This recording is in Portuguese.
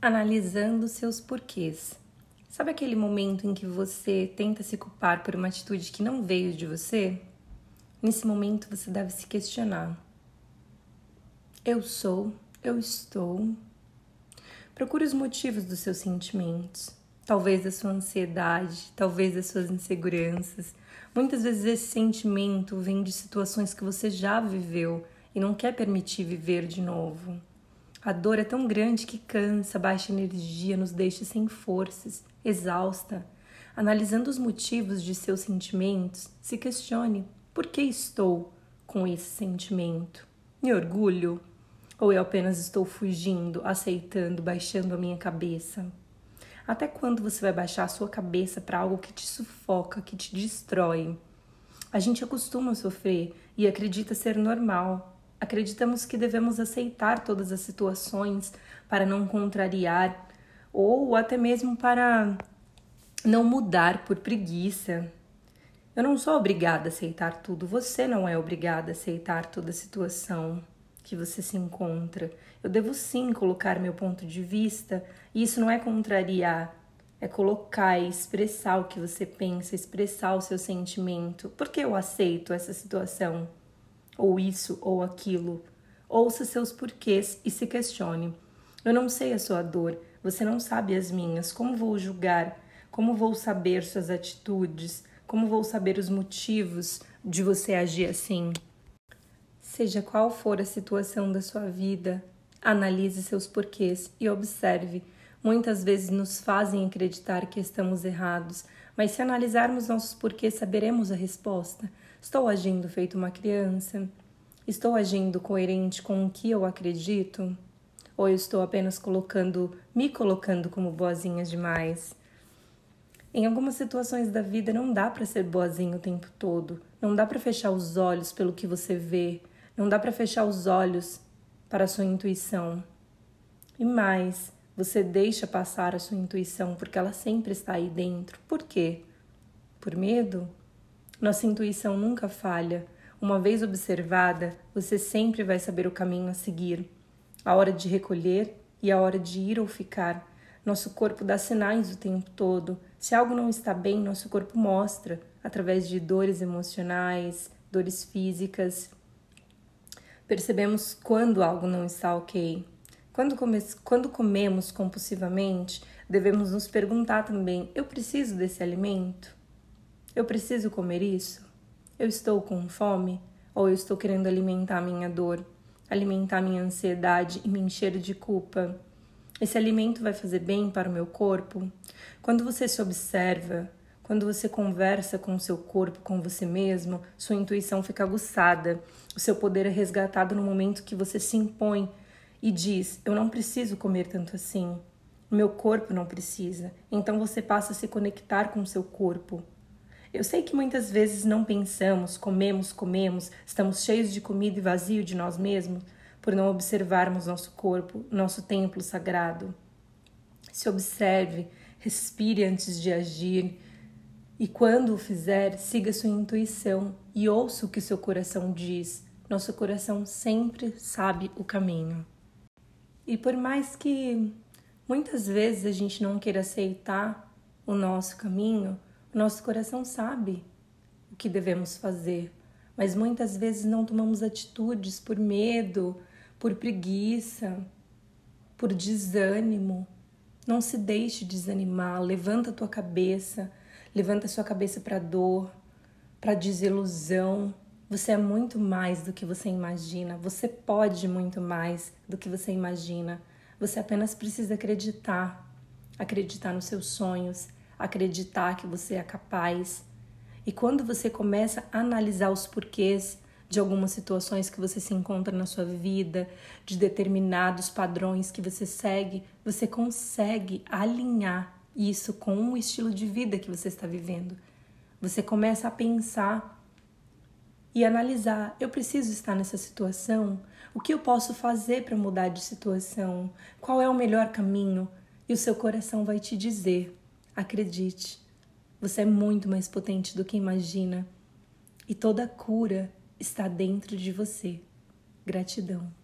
analisando seus porquês. Sabe aquele momento em que você tenta se culpar por uma atitude que não veio de você? Nesse momento você deve se questionar. Eu sou, eu estou. Procure os motivos dos seus sentimentos. Talvez da sua ansiedade, talvez das suas inseguranças. Muitas vezes esse sentimento vem de situações que você já viveu e não quer permitir viver de novo. A dor é tão grande que cansa, baixa energia, nos deixa sem forças, exausta. Analisando os motivos de seus sentimentos, se questione: por que estou com esse sentimento? Me orgulho? Ou eu apenas estou fugindo, aceitando, baixando a minha cabeça? Até quando você vai baixar a sua cabeça para algo que te sufoca, que te destrói? A gente acostuma a sofrer e acredita ser normal, Acreditamos que devemos aceitar todas as situações para não contrariar ou até mesmo para não mudar por preguiça. Eu não sou obrigada a aceitar tudo, você não é obrigada a aceitar toda a situação que você se encontra. Eu devo sim colocar meu ponto de vista, e isso não é contrariar, é colocar e expressar o que você pensa, expressar o seu sentimento. Por que eu aceito essa situação? Ou isso ou aquilo. Ouça seus porquês e se questione. Eu não sei a sua dor, você não sabe as minhas. Como vou julgar? Como vou saber suas atitudes? Como vou saber os motivos de você agir assim? Seja qual for a situação da sua vida, analise seus porquês e observe. Muitas vezes nos fazem acreditar que estamos errados, mas se analisarmos nossos porquês, saberemos a resposta. Estou agindo feito uma criança? Estou agindo coerente com o que eu acredito? Ou eu estou apenas colocando, me colocando como boazinha demais? Em algumas situações da vida não dá para ser boazinho o tempo todo. Não dá para fechar os olhos pelo que você vê. Não dá para fechar os olhos para a sua intuição. E mais, você deixa passar a sua intuição porque ela sempre está aí dentro. Por quê? Por medo? Nossa intuição nunca falha. Uma vez observada, você sempre vai saber o caminho a seguir, a hora de recolher e a hora de ir ou ficar. Nosso corpo dá sinais o tempo todo. Se algo não está bem, nosso corpo mostra através de dores emocionais, dores físicas. Percebemos quando algo não está ok. Quando, come quando comemos compulsivamente, devemos nos perguntar também: eu preciso desse alimento? Eu preciso comer isso? Eu estou com fome? Ou eu estou querendo alimentar minha dor, alimentar minha ansiedade e me encher de culpa? Esse alimento vai fazer bem para o meu corpo? Quando você se observa, quando você conversa com o seu corpo, com você mesmo, sua intuição fica aguçada, o seu poder é resgatado no momento que você se impõe e diz: Eu não preciso comer tanto assim. Meu corpo não precisa. Então você passa a se conectar com o seu corpo, eu sei que muitas vezes não pensamos, comemos, comemos, estamos cheios de comida e vazio de nós mesmos por não observarmos nosso corpo, nosso templo sagrado. Se observe, respire antes de agir e quando o fizer, siga sua intuição e ouça o que seu coração diz. Nosso coração sempre sabe o caminho. E por mais que muitas vezes a gente não queira aceitar o nosso caminho, nosso coração sabe o que devemos fazer, mas muitas vezes não tomamos atitudes por medo, por preguiça, por desânimo. Não se deixe desanimar, levanta a tua cabeça, levanta a sua cabeça para dor, para desilusão. Você é muito mais do que você imagina, você pode muito mais do que você imagina. Você apenas precisa acreditar, acreditar nos seus sonhos, acreditar que você é capaz. E quando você começa a analisar os porquês de algumas situações que você se encontra na sua vida, de determinados padrões que você segue, você consegue alinhar isso com o estilo de vida que você está vivendo. Você começa a pensar e analisar: eu preciso estar nessa situação? O que eu posso fazer para mudar de situação? Qual é o melhor caminho? E o seu coração vai te dizer Acredite, você é muito mais potente do que imagina e toda cura está dentro de você. Gratidão.